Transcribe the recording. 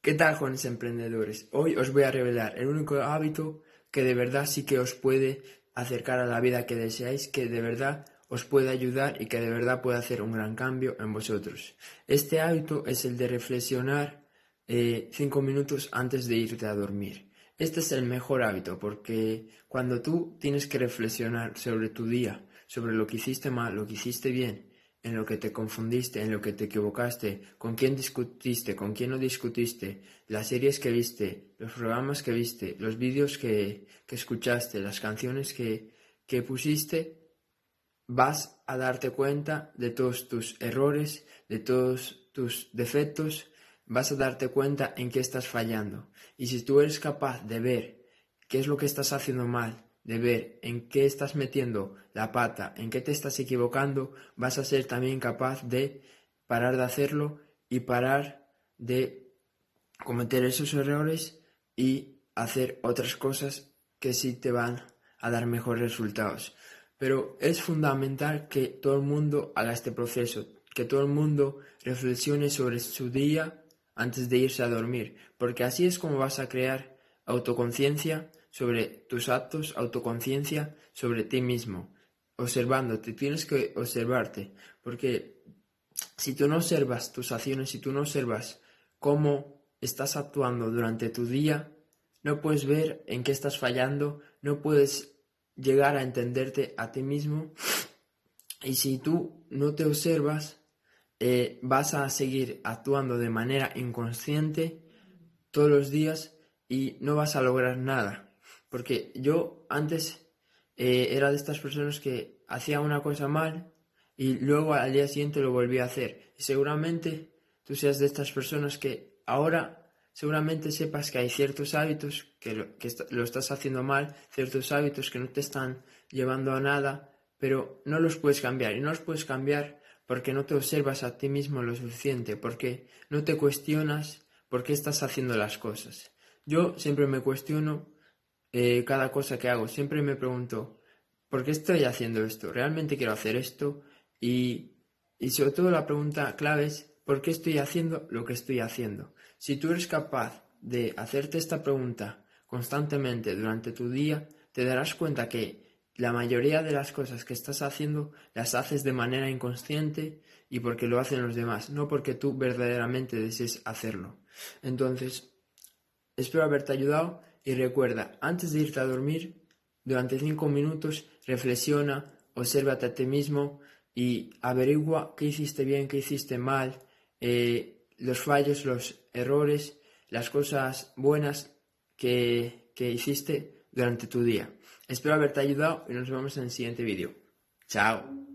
¿Qué tal, jóvenes emprendedores? Hoy os voy a revelar el único hábito que de verdad sí que os puede acercar a la vida que deseáis, que de verdad os puede ayudar y que de verdad puede hacer un gran cambio en vosotros. Este hábito es el de reflexionar eh, cinco minutos antes de irte a dormir. Este es el mejor hábito porque cuando tú tienes que reflexionar sobre tu día, sobre lo que hiciste mal, lo que hiciste bien, en lo que te confundiste, en lo que te equivocaste, con quién discutiste, con quién no discutiste, las series que viste, los programas que viste, los vídeos que, que escuchaste, las canciones que, que pusiste, vas a darte cuenta de todos tus errores, de todos tus defectos, vas a darte cuenta en qué estás fallando. Y si tú eres capaz de ver qué es lo que estás haciendo mal, de ver en qué estás metiendo la pata, en qué te estás equivocando, vas a ser también capaz de parar de hacerlo y parar de cometer esos errores y hacer otras cosas que sí te van a dar mejores resultados. Pero es fundamental que todo el mundo haga este proceso, que todo el mundo reflexione sobre su día antes de irse a dormir, porque así es como vas a crear autoconciencia sobre tus actos, autoconciencia sobre ti mismo, observándote, tienes que observarte, porque si tú no observas tus acciones, si tú no observas cómo estás actuando durante tu día, no puedes ver en qué estás fallando, no puedes llegar a entenderte a ti mismo y si tú no te observas, eh, vas a seguir actuando de manera inconsciente todos los días y no vas a lograr nada. Porque yo antes eh, era de estas personas que hacía una cosa mal y luego al día siguiente lo volvía a hacer. Y seguramente tú seas de estas personas que ahora seguramente sepas que hay ciertos hábitos que lo, que lo estás haciendo mal, ciertos hábitos que no te están llevando a nada, pero no los puedes cambiar. Y no los puedes cambiar porque no te observas a ti mismo lo suficiente, porque no te cuestionas por qué estás haciendo las cosas. Yo siempre me cuestiono eh, cada cosa que hago. Siempre me pregunto, ¿por qué estoy haciendo esto? ¿Realmente quiero hacer esto? Y, y sobre todo la pregunta clave es, ¿por qué estoy haciendo lo que estoy haciendo? Si tú eres capaz de hacerte esta pregunta constantemente durante tu día, te darás cuenta que la mayoría de las cosas que estás haciendo las haces de manera inconsciente y porque lo hacen los demás, no porque tú verdaderamente desees hacerlo. Entonces, espero haberte ayudado y recuerda, antes de irte a dormir, durante cinco minutos, reflexiona, obsérvate a ti mismo y averigua qué hiciste bien, qué hiciste mal, eh, los fallos, los errores, las cosas buenas que, que hiciste durante tu día. Espero haberte ayudado y nos vemos en el siguiente vídeo. Chao.